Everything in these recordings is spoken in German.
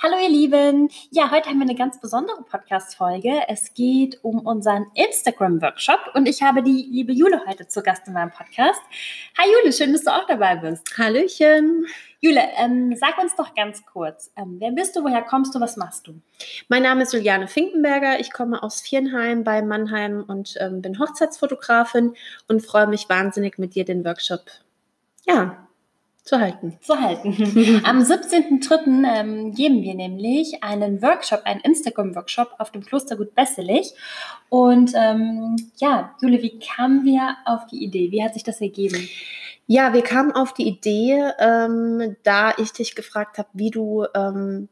Hallo ihr Lieben. Ja, heute haben wir eine ganz besondere Podcast-Folge. Es geht um unseren Instagram-Workshop und ich habe die liebe Jule heute zu Gast in meinem Podcast. Hi Jule, schön, dass du auch dabei bist. Hallöchen. Jule, ähm, sag uns doch ganz kurz, ähm, wer bist du, woher kommst du, was machst du? Mein Name ist Juliane Finkenberger. Ich komme aus Viernheim bei Mannheim und ähm, bin Hochzeitsfotografin und freue mich wahnsinnig mit dir den Workshop ja, zu halten. Zu halten. Am 17.03. Ähm, geben wir nämlich einen Workshop, einen Instagram-Workshop auf dem Klostergut Besselich. Und ähm, ja, Jule, wie kamen wir auf die Idee? Wie hat sich das ergeben? Ja, wir kamen auf die Idee, ähm, da ich dich gefragt habe, wie du ähm,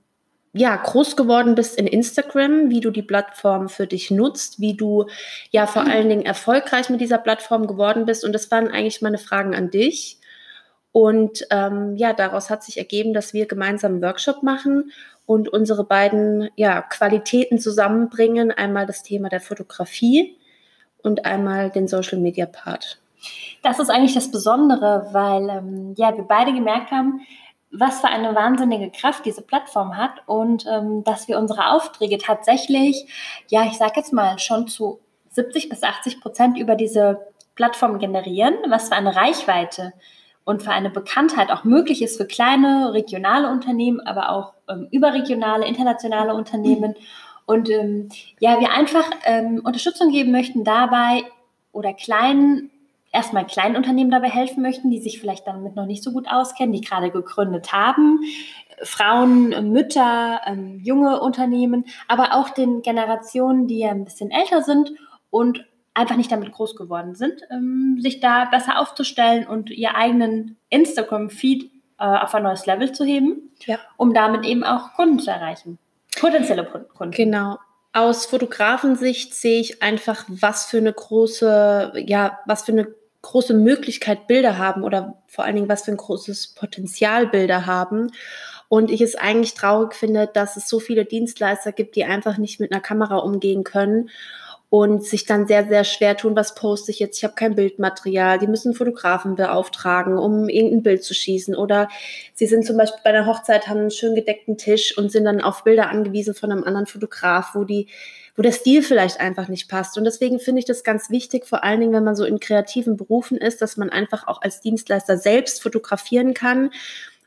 ja, groß geworden bist in Instagram, wie du die Plattform für dich nutzt, wie du ja vor allen Dingen erfolgreich mit dieser Plattform geworden bist. Und das waren eigentlich meine Fragen an dich. Und ähm, ja, daraus hat sich ergeben, dass wir gemeinsam einen Workshop machen und unsere beiden ja, Qualitäten zusammenbringen. Einmal das Thema der Fotografie und einmal den Social Media Part. Das ist eigentlich das Besondere, weil ähm, ja, wir beide gemerkt haben, was für eine wahnsinnige Kraft diese Plattform hat und ähm, dass wir unsere Aufträge tatsächlich, ja, ich sage jetzt mal, schon zu 70 bis 80 Prozent über diese Plattform generieren, was für eine Reichweite und für eine Bekanntheit auch möglich ist für kleine regionale Unternehmen, aber auch ähm, überregionale, internationale Unternehmen. Und ähm, ja, wir einfach ähm, Unterstützung geben möchten dabei oder kleinen, erstmal kleinen Unternehmen dabei helfen möchten, die sich vielleicht damit noch nicht so gut auskennen, die gerade gegründet haben. Frauen, Mütter, ähm, junge Unternehmen, aber auch den Generationen, die ja ein bisschen älter sind und einfach nicht damit groß geworden sind, ähm, sich da besser aufzustellen und ihr eigenen Instagram-Feed äh, auf ein neues Level zu heben, ja. um damit eben auch Kunden zu erreichen. Potenzielle Kunden. Genau. Aus Fotografensicht sehe ich einfach, was für eine große, ja, was für eine große Möglichkeit Bilder haben oder vor allen Dingen, was für ein großes Potenzial Bilder haben. Und ich es eigentlich traurig finde, dass es so viele Dienstleister gibt, die einfach nicht mit einer Kamera umgehen können und sich dann sehr, sehr schwer tun, was poste ich jetzt? Ich habe kein Bildmaterial. Die müssen Fotografen beauftragen, um irgendein Bild zu schießen. Oder sie sind zum Beispiel bei einer Hochzeit, haben einen schön gedeckten Tisch und sind dann auf Bilder angewiesen von einem anderen Fotograf, wo die wo der Stil vielleicht einfach nicht passt. Und deswegen finde ich das ganz wichtig, vor allen Dingen, wenn man so in kreativen Berufen ist, dass man einfach auch als Dienstleister selbst fotografieren kann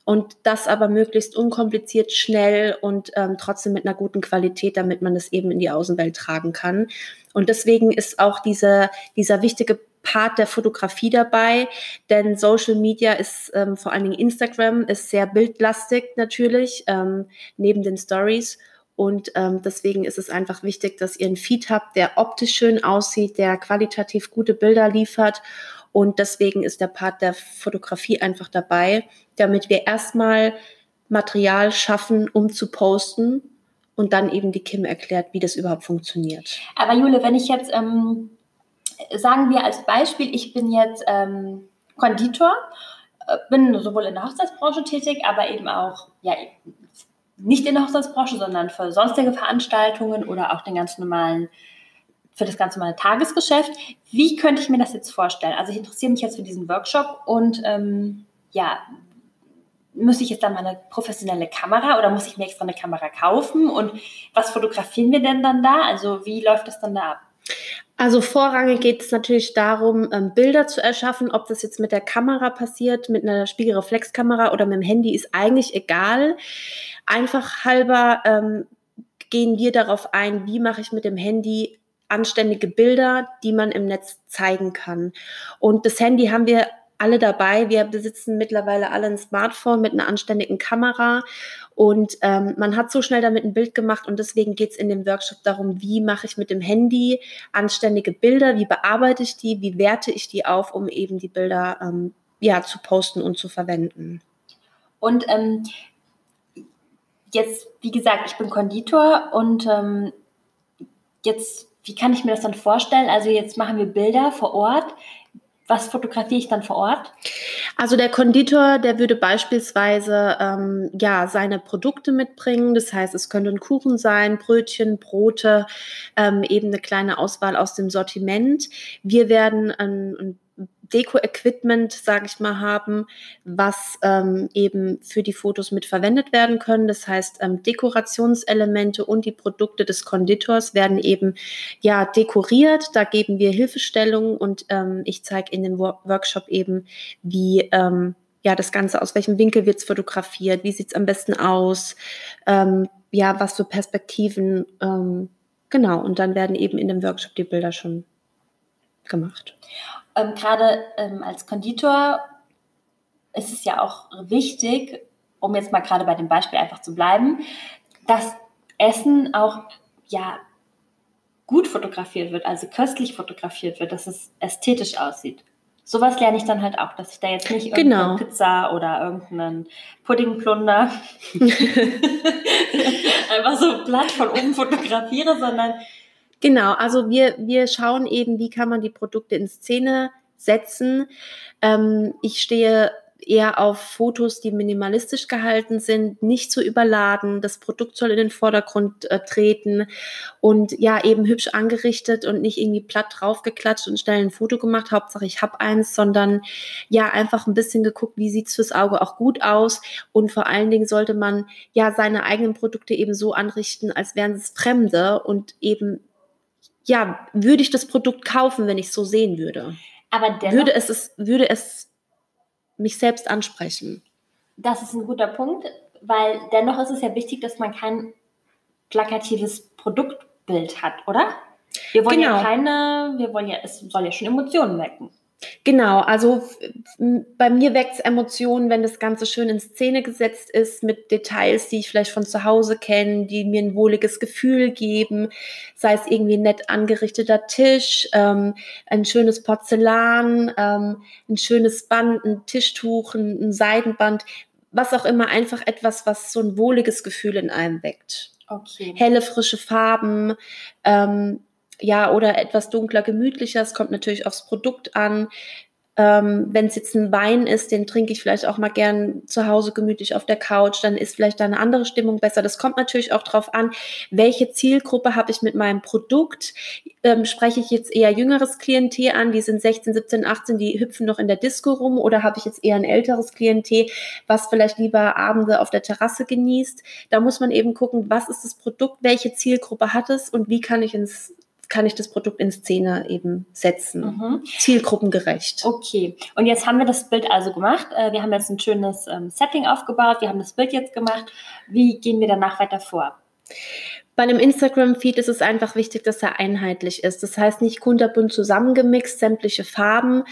und das aber möglichst unkompliziert, schnell und ähm, trotzdem mit einer guten Qualität, damit man das eben in die Außenwelt tragen kann. Und deswegen ist auch diese, dieser wichtige Part der Fotografie dabei, denn Social Media ist ähm, vor allen Dingen Instagram ist sehr bildlastig natürlich ähm, neben den Stories und ähm, deswegen ist es einfach wichtig, dass ihr einen Feed habt, der optisch schön aussieht, der qualitativ gute Bilder liefert und deswegen ist der Part der Fotografie einfach dabei, damit wir erstmal Material schaffen, um zu posten und dann eben die Kim erklärt, wie das überhaupt funktioniert. Aber Jule, wenn ich jetzt, ähm, sagen wir als Beispiel, ich bin jetzt ähm, Konditor, äh, bin sowohl in der Hochzeitsbranche tätig, aber eben auch, ja, nicht in der Hochzeitsbranche, sondern für sonstige Veranstaltungen oder auch den ganz normalen für das ganze normale Tagesgeschäft. Wie könnte ich mir das jetzt vorstellen? Also ich interessiere mich jetzt für diesen Workshop und ähm, ja, muss ich jetzt dann mal eine professionelle Kamera oder muss ich mir extra eine Kamera kaufen? Und was fotografieren wir denn dann da? Also wie läuft das dann da ab? Also vorrangig geht es natürlich darum, ähm, Bilder zu erschaffen. Ob das jetzt mit der Kamera passiert, mit einer Spiegelreflexkamera oder mit dem Handy, ist eigentlich egal. Einfach halber ähm, gehen wir darauf ein, wie mache ich mit dem Handy anständige Bilder, die man im Netz zeigen kann. Und das Handy haben wir alle dabei. Wir besitzen mittlerweile alle ein Smartphone mit einer anständigen Kamera und ähm, man hat so schnell damit ein Bild gemacht und deswegen geht es in dem Workshop darum, wie mache ich mit dem Handy anständige Bilder, wie bearbeite ich die, wie werte ich die auf, um eben die Bilder ähm, ja, zu posten und zu verwenden. Und ähm, jetzt, wie gesagt, ich bin Konditor und ähm, jetzt wie kann ich mir das dann vorstellen? Also jetzt machen wir Bilder vor Ort. Was fotografiere ich dann vor Ort? Also der Konditor, der würde beispielsweise ähm, ja seine Produkte mitbringen. Das heißt, es könnte Kuchen sein, Brötchen, Brote, ähm, eben eine kleine Auswahl aus dem Sortiment. Wir werden ein, ein Deko-Equipment, sage ich mal, haben, was ähm, eben für die Fotos mit verwendet werden können. Das heißt, ähm, Dekorationselemente und die Produkte des Konditors werden eben ja dekoriert. Da geben wir Hilfestellungen und ähm, ich zeige in dem Workshop eben, wie ähm, ja das Ganze aus welchem Winkel wird es fotografiert, wie sieht es am besten aus, ähm, ja was für Perspektiven ähm, genau. Und dann werden eben in dem Workshop die Bilder schon gemacht ähm, gerade ähm, als Konditor ist es ja auch wichtig, um jetzt mal gerade bei dem Beispiel einfach zu bleiben, dass Essen auch ja gut fotografiert wird, also köstlich fotografiert wird, dass es ästhetisch aussieht. Sowas lerne ich dann halt auch, dass ich da jetzt nicht irgendeine genau. Pizza oder irgendeinen Pudding plunder, einfach so platt von oben fotografiere, sondern Genau, also wir, wir schauen eben, wie kann man die Produkte in Szene setzen. Ähm, ich stehe eher auf Fotos, die minimalistisch gehalten sind, nicht zu überladen. Das Produkt soll in den Vordergrund äh, treten und ja, eben hübsch angerichtet und nicht irgendwie platt draufgeklatscht und schnell ein Foto gemacht. Hauptsache ich habe eins, sondern ja, einfach ein bisschen geguckt, wie sieht's fürs Auge auch gut aus. Und vor allen Dingen sollte man ja seine eigenen Produkte eben so anrichten, als wären es Fremde und eben ja, würde ich das Produkt kaufen, wenn ich es so sehen würde? Aber dennoch, würde es, es, würde es mich selbst ansprechen? Das ist ein guter Punkt, weil dennoch ist es ja wichtig, dass man kein plakatives Produktbild hat, oder? Wir wollen genau. ja keine, wir wollen ja, es soll ja schon Emotionen wecken. Genau, also bei mir weckt es Emotionen, wenn das Ganze schön in Szene gesetzt ist, mit Details, die ich vielleicht von zu Hause kenne, die mir ein wohliges Gefühl geben, sei es irgendwie ein nett angerichteter Tisch, ähm, ein schönes Porzellan, ähm, ein schönes Band, ein Tischtuch, ein, ein Seidenband, was auch immer, einfach etwas, was so ein wohliges Gefühl in einem weckt. Okay. Helle, frische Farben, ähm, ja, oder etwas dunkler, gemütlicher. Es kommt natürlich aufs Produkt an. Ähm, Wenn es jetzt ein Wein ist, den trinke ich vielleicht auch mal gern zu Hause gemütlich auf der Couch, dann ist vielleicht da eine andere Stimmung besser. Das kommt natürlich auch drauf an, welche Zielgruppe habe ich mit meinem Produkt. Ähm, spreche ich jetzt eher jüngeres Klientel an, die sind 16, 17, 18, die hüpfen noch in der Disco rum, oder habe ich jetzt eher ein älteres Klientel, was vielleicht lieber Abende auf der Terrasse genießt. Da muss man eben gucken, was ist das Produkt, welche Zielgruppe hat es und wie kann ich ins kann ich das Produkt in Szene eben setzen. Mhm. Zielgruppengerecht. Okay. Und jetzt haben wir das Bild also gemacht. Äh, wir haben jetzt ein schönes ähm, Setting aufgebaut. Wir haben das Bild jetzt gemacht. Wie gehen wir danach weiter vor? Bei einem Instagram-Feed ist es einfach wichtig, dass er einheitlich ist. Das heißt nicht kunterbunt zusammengemixt, sämtliche Farben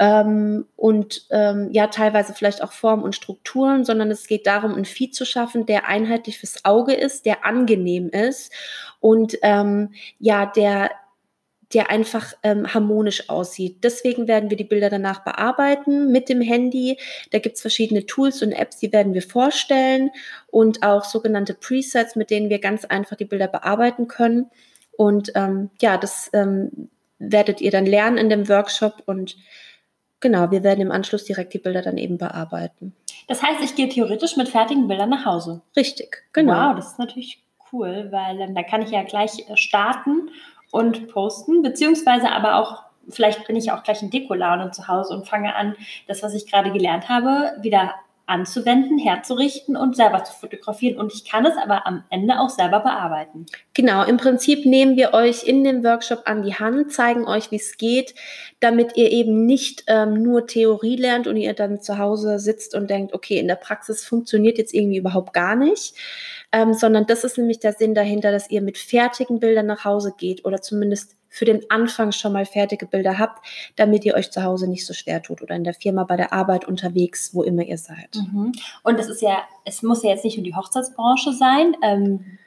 ähm, und ähm, ja teilweise vielleicht auch Formen und Strukturen, sondern es geht darum, einen Feed zu schaffen, der einheitlich fürs Auge ist, der angenehm ist und ähm, ja, der der einfach ähm, harmonisch aussieht. Deswegen werden wir die Bilder danach bearbeiten mit dem Handy. Da gibt's verschiedene Tools und Apps, die werden wir vorstellen und auch sogenannte Presets, mit denen wir ganz einfach die Bilder bearbeiten können. Und ähm, ja, das ähm, werdet ihr dann lernen in dem Workshop und genau, wir werden im Anschluss direkt die Bilder dann eben bearbeiten. Das heißt, ich gehe theoretisch mit fertigen Bildern nach Hause. Richtig, genau. Wow, das ist natürlich cool, weil ähm, da kann ich ja gleich äh, starten und posten, beziehungsweise aber auch, vielleicht bin ich auch gleich in Dekolaune zu Hause und fange an, das, was ich gerade gelernt habe, wieder anzuwenden, herzurichten und selber zu fotografieren. Und ich kann es aber am Ende auch selber bearbeiten. Genau, im Prinzip nehmen wir euch in dem Workshop an die Hand, zeigen euch, wie es geht, damit ihr eben nicht ähm, nur Theorie lernt und ihr dann zu Hause sitzt und denkt, okay, in der Praxis funktioniert jetzt irgendwie überhaupt gar nicht, ähm, sondern das ist nämlich der Sinn dahinter, dass ihr mit fertigen Bildern nach Hause geht oder zumindest für den Anfang schon mal fertige Bilder habt, damit ihr euch zu Hause nicht so schwer tut oder in der Firma, bei der Arbeit, unterwegs, wo immer ihr seid. Mhm. Und es ist ja, es muss ja jetzt nicht nur die Hochzeitsbranche sein. Ähm,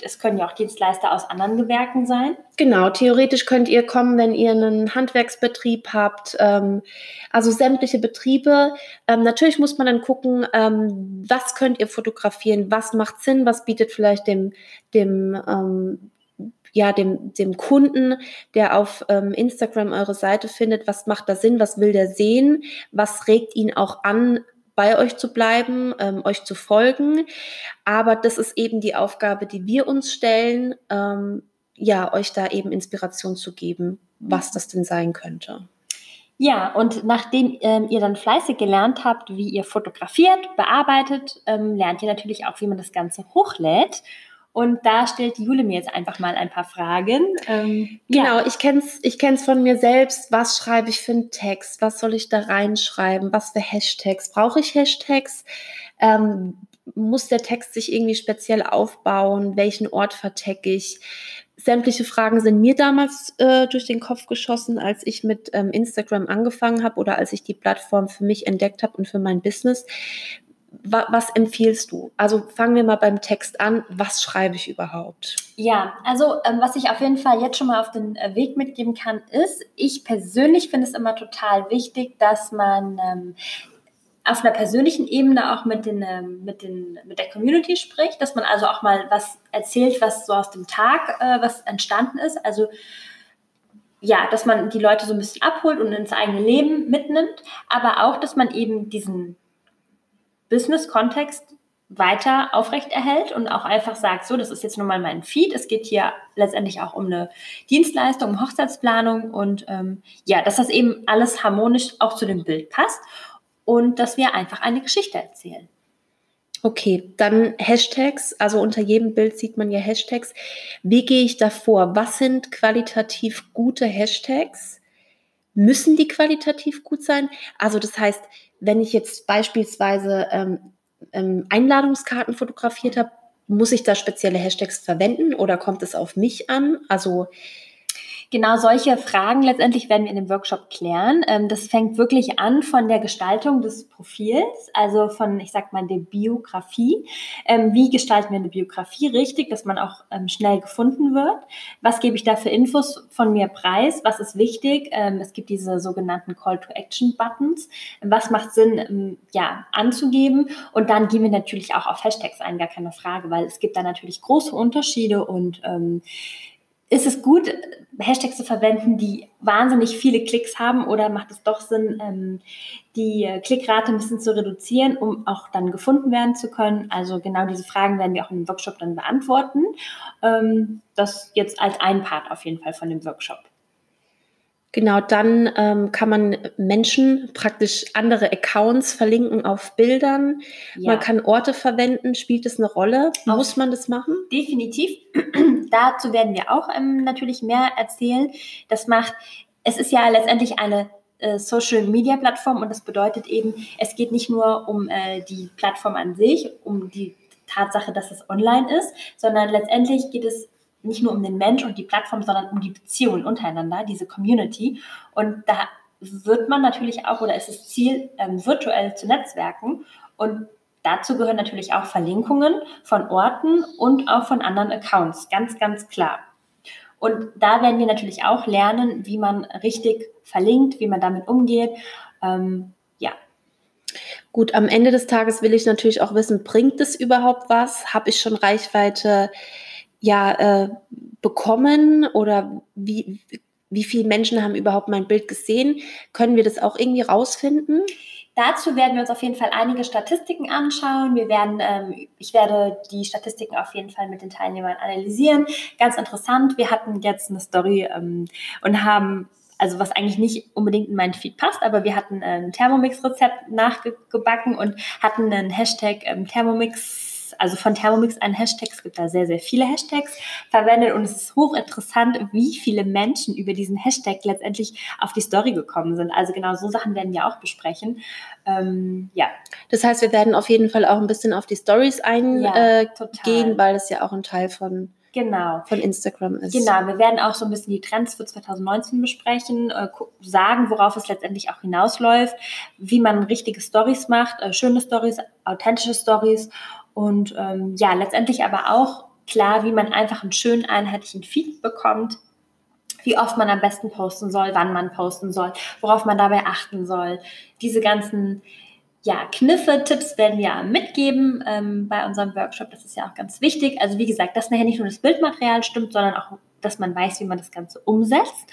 es können ja auch Dienstleister aus anderen Gewerken sein. Genau, theoretisch könnt ihr kommen, wenn ihr einen Handwerksbetrieb habt, ähm, also sämtliche Betriebe. Ähm, natürlich muss man dann gucken, ähm, was könnt ihr fotografieren, was macht Sinn, was bietet vielleicht dem, dem ähm, ja, dem, dem Kunden, der auf ähm, Instagram eure Seite findet, was macht da Sinn, was will der sehen, was regt ihn auch an, bei euch zu bleiben, ähm, euch zu folgen. Aber das ist eben die Aufgabe, die wir uns stellen, ähm, ja, euch da eben Inspiration zu geben, was das denn sein könnte. Ja, und nachdem ähm, ihr dann fleißig gelernt habt, wie ihr fotografiert, bearbeitet, ähm, lernt ihr natürlich auch, wie man das Ganze hochlädt. Und da stellt Jule mir jetzt einfach mal ein paar Fragen. Ähm, genau, ja. ich kenne es ich kenn's von mir selbst. Was schreibe ich für einen Text? Was soll ich da reinschreiben? Was für Hashtags? Brauche ich Hashtags? Ähm, muss der Text sich irgendwie speziell aufbauen? Welchen Ort vertecke ich? Sämtliche Fragen sind mir damals äh, durch den Kopf geschossen, als ich mit ähm, Instagram angefangen habe oder als ich die Plattform für mich entdeckt habe und für mein Business. Wa was empfiehlst du? Also fangen wir mal beim Text an. Was schreibe ich überhaupt? Ja, also ähm, was ich auf jeden Fall jetzt schon mal auf den äh, Weg mitgeben kann, ist, ich persönlich finde es immer total wichtig, dass man ähm, auf einer persönlichen Ebene auch mit, den, ähm, mit, den, mit der Community spricht, dass man also auch mal was erzählt, was so aus dem Tag, äh, was entstanden ist. Also ja, dass man die Leute so ein bisschen abholt und ins eigene Leben mitnimmt, aber auch, dass man eben diesen Business-Kontext weiter aufrechterhält und auch einfach sagt, so, das ist jetzt nun mal mein Feed. Es geht hier letztendlich auch um eine Dienstleistung, um Hochzeitsplanung und ähm, ja, dass das eben alles harmonisch auch zu dem Bild passt und dass wir einfach eine Geschichte erzählen. Okay, dann Hashtags. Also unter jedem Bild sieht man ja Hashtags. Wie gehe ich da vor? Was sind qualitativ gute Hashtags? Müssen die qualitativ gut sein? Also das heißt, wenn ich jetzt beispielsweise ähm, ähm, Einladungskarten fotografiert habe, muss ich da spezielle Hashtags verwenden oder kommt es auf mich an? Also Genau solche Fragen letztendlich werden wir in dem Workshop klären. Ähm, das fängt wirklich an von der Gestaltung des Profils, also von, ich sag mal, der Biografie. Ähm, wie gestalten wir eine Biografie richtig, dass man auch ähm, schnell gefunden wird? Was gebe ich da für Infos von mir preis? Was ist wichtig? Es gibt diese sogenannten Call-to-Action-Buttons. Was macht Sinn, ja, anzugeben? Und dann gehen wir natürlich auch auf Hashtags ein, gar keine Frage, weil es gibt da natürlich große Unterschiede und ähm, ist es gut, Hashtags zu verwenden, die wahnsinnig viele Klicks haben oder macht es doch Sinn, ähm, die Klickrate ein bisschen zu reduzieren, um auch dann gefunden werden zu können? Also genau diese Fragen werden wir auch im Workshop dann beantworten. Ähm, das jetzt als ein Part auf jeden Fall von dem Workshop. Genau, dann ähm, kann man Menschen praktisch andere Accounts verlinken auf Bildern. Ja. Man kann Orte verwenden. Spielt das eine Rolle? Muss man das machen? Definitiv. Dazu werden wir auch ähm, natürlich mehr erzählen. Das macht, es ist ja letztendlich eine äh, Social Media Plattform und das bedeutet eben, es geht nicht nur um äh, die Plattform an sich, um die Tatsache, dass es online ist, sondern letztendlich geht es nicht nur um den Mensch und die Plattform, sondern um die Beziehungen untereinander, diese Community. Und da wird man natürlich auch, oder ist es Ziel, ähm, virtuell zu netzwerken. Und dazu gehören natürlich auch Verlinkungen von Orten und auch von anderen Accounts, ganz, ganz klar. Und da werden wir natürlich auch lernen, wie man richtig verlinkt, wie man damit umgeht. Ähm, ja. Gut, am Ende des Tages will ich natürlich auch wissen, bringt es überhaupt was? Habe ich schon Reichweite? ja äh, bekommen oder wie, wie viele Menschen haben überhaupt mein Bild gesehen? Können wir das auch irgendwie rausfinden? Dazu werden wir uns auf jeden Fall einige Statistiken anschauen. Wir werden, ähm, ich werde die Statistiken auf jeden Fall mit den Teilnehmern analysieren. Ganz interessant. Wir hatten jetzt eine Story ähm, und haben also was eigentlich nicht unbedingt in meinen Feed passt, aber wir hatten ein Thermomix-Rezept nachgebacken und hatten einen Hashtag ähm, Thermomix also von Thermomix ein Hashtag. Es gibt da sehr, sehr viele Hashtags verwendet und es ist hochinteressant, wie viele Menschen über diesen Hashtag letztendlich auf die Story gekommen sind. Also genau so Sachen werden wir auch besprechen. Ähm, ja. Das heißt, wir werden auf jeden Fall auch ein bisschen auf die Stories eingehen, ja, äh, weil es ja auch ein Teil von genau. von Instagram ist. Genau, wir werden auch so ein bisschen die Trends für 2019 besprechen, äh, sagen, worauf es letztendlich auch hinausläuft, wie man richtige Stories macht, äh, schöne Stories, authentische Stories und ähm, ja, letztendlich aber auch klar, wie man einfach einen schönen einheitlichen Feed bekommt, wie oft man am besten posten soll, wann man posten soll, worauf man dabei achten soll. Diese ganzen ja, Kniffe, Tipps werden wir mitgeben ähm, bei unserem Workshop. Das ist ja auch ganz wichtig. Also wie gesagt, dass nachher nicht nur das Bildmaterial stimmt, sondern auch, dass man weiß, wie man das Ganze umsetzt.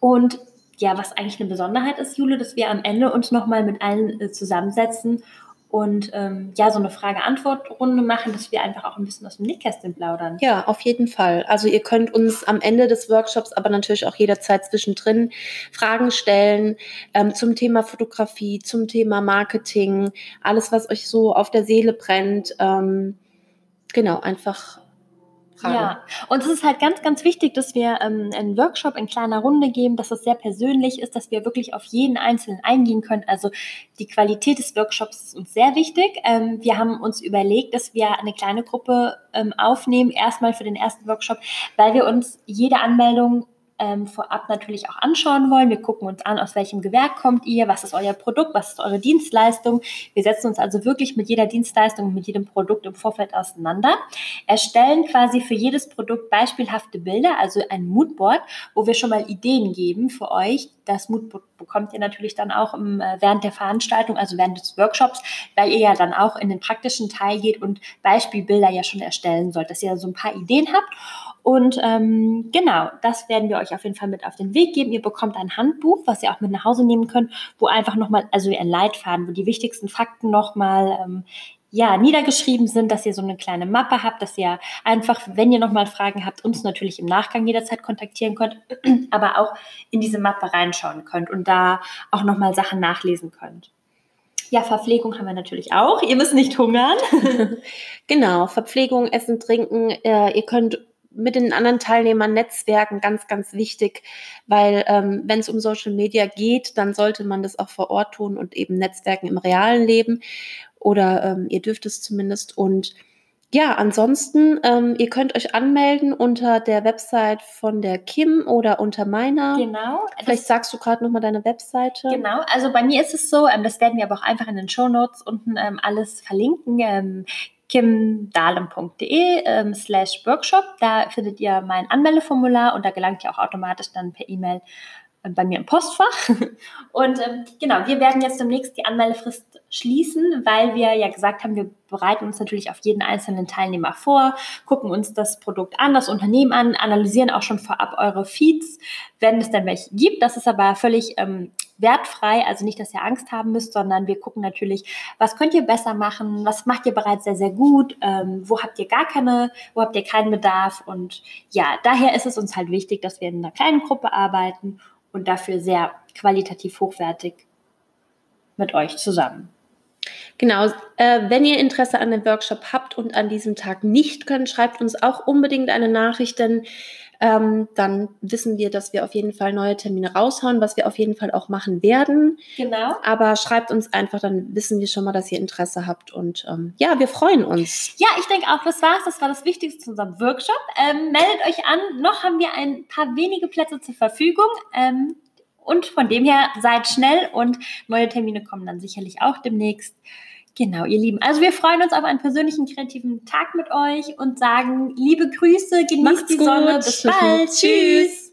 Und ja, was eigentlich eine Besonderheit ist, Jule, dass wir am Ende uns nochmal mit allen äh, zusammensetzen und ähm, ja, so eine Frage-Antwort-Runde machen, dass wir einfach auch ein bisschen aus dem Nickkästchen plaudern. Ja, auf jeden Fall. Also ihr könnt uns am Ende des Workshops, aber natürlich auch jederzeit zwischendrin Fragen stellen ähm, zum Thema Fotografie, zum Thema Marketing, alles, was euch so auf der Seele brennt. Ähm, genau, einfach Fragen. Ja, und es ist halt ganz, ganz wichtig, dass wir ähm, einen Workshop in kleiner Runde geben, dass es sehr persönlich ist, dass wir wirklich auf jeden Einzelnen eingehen können. Also die Qualität des Workshops ist uns sehr wichtig. Ähm, wir haben uns überlegt, dass wir eine kleine Gruppe ähm, aufnehmen, erstmal für den ersten Workshop, weil wir uns jede Anmeldung ähm, vorab natürlich auch anschauen wollen. Wir gucken uns an, aus welchem Gewerk kommt ihr, was ist euer Produkt, was ist eure Dienstleistung. Wir setzen uns also wirklich mit jeder Dienstleistung, mit jedem Produkt im Vorfeld auseinander, erstellen quasi für jedes Produkt beispielhafte Bilder, also ein Moodboard, wo wir schon mal Ideen geben für euch. Das Moodboard bekommt ihr natürlich dann auch im, äh, während der Veranstaltung, also während des Workshops, weil ihr ja dann auch in den praktischen Teil geht und Beispielbilder ja schon erstellen sollt, dass ihr so ein paar Ideen habt. Und ähm, genau, das werden wir euch auf jeden Fall mit auf den Weg geben. Ihr bekommt ein Handbuch, was ihr auch mit nach Hause nehmen könnt, wo einfach nochmal, also ein Leitfaden, wo die wichtigsten Fakten nochmal ähm, ja, niedergeschrieben sind, dass ihr so eine kleine Mappe habt, dass ihr einfach, wenn ihr nochmal Fragen habt, uns natürlich im Nachgang jederzeit kontaktieren könnt, aber auch in diese Mappe reinschauen könnt und da auch nochmal Sachen nachlesen könnt. Ja, Verpflegung haben wir natürlich auch. Ihr müsst nicht hungern. genau, Verpflegung, Essen, Trinken. Äh, ihr könnt mit den anderen Teilnehmern netzwerken, ganz, ganz wichtig, weil ähm, wenn es um Social Media geht, dann sollte man das auch vor Ort tun und eben Netzwerken im realen Leben oder ähm, ihr dürft es zumindest und ja, ansonsten, ähm, ihr könnt euch anmelden unter der Website von der Kim oder unter meiner. Genau. Vielleicht sagst du gerade nochmal deine Webseite. Genau, also bei mir ist es so, ähm, das werden wir aber auch einfach in den Show Notes unten ähm, alles verlinken. Kimdahlem.de ähm, slash Workshop. Da findet ihr mein Anmeldeformular und da gelangt ihr auch automatisch dann per E-Mail bei mir im Postfach. Und ähm, genau, wir werden jetzt demnächst die Anmeldefrist schließen, weil wir ja gesagt haben, wir bereiten uns natürlich auf jeden einzelnen Teilnehmer vor, gucken uns das Produkt an, das Unternehmen an, analysieren auch schon vorab eure Feeds, wenn es denn welche gibt. Das ist aber völlig ähm, wertfrei, also nicht, dass ihr Angst haben müsst, sondern wir gucken natürlich, was könnt ihr besser machen, was macht ihr bereits sehr, sehr gut, ähm, wo habt ihr gar keine, wo habt ihr keinen Bedarf und ja, daher ist es uns halt wichtig, dass wir in einer kleinen Gruppe arbeiten und dafür sehr qualitativ hochwertig mit euch zusammen. Genau, äh, wenn ihr Interesse an dem Workshop habt und an diesem Tag nicht könnt, schreibt uns auch unbedingt eine Nachricht, denn ähm, dann wissen wir, dass wir auf jeden Fall neue Termine raushauen, was wir auf jeden Fall auch machen werden. Genau. Aber schreibt uns einfach, dann wissen wir schon mal, dass ihr Interesse habt. Und ähm, ja, wir freuen uns. Ja, ich denke auch, das war's. Das war das Wichtigste zu unserem Workshop. Ähm, meldet euch an. Noch haben wir ein paar wenige Plätze zur Verfügung. Und von dem her seid schnell und neue Termine kommen dann sicherlich auch demnächst. Genau, ihr Lieben. Also wir freuen uns auf einen persönlichen kreativen Tag mit euch und sagen liebe Grüße, genießt Macht's die gut. Sonne. Bis bald. Tschüss.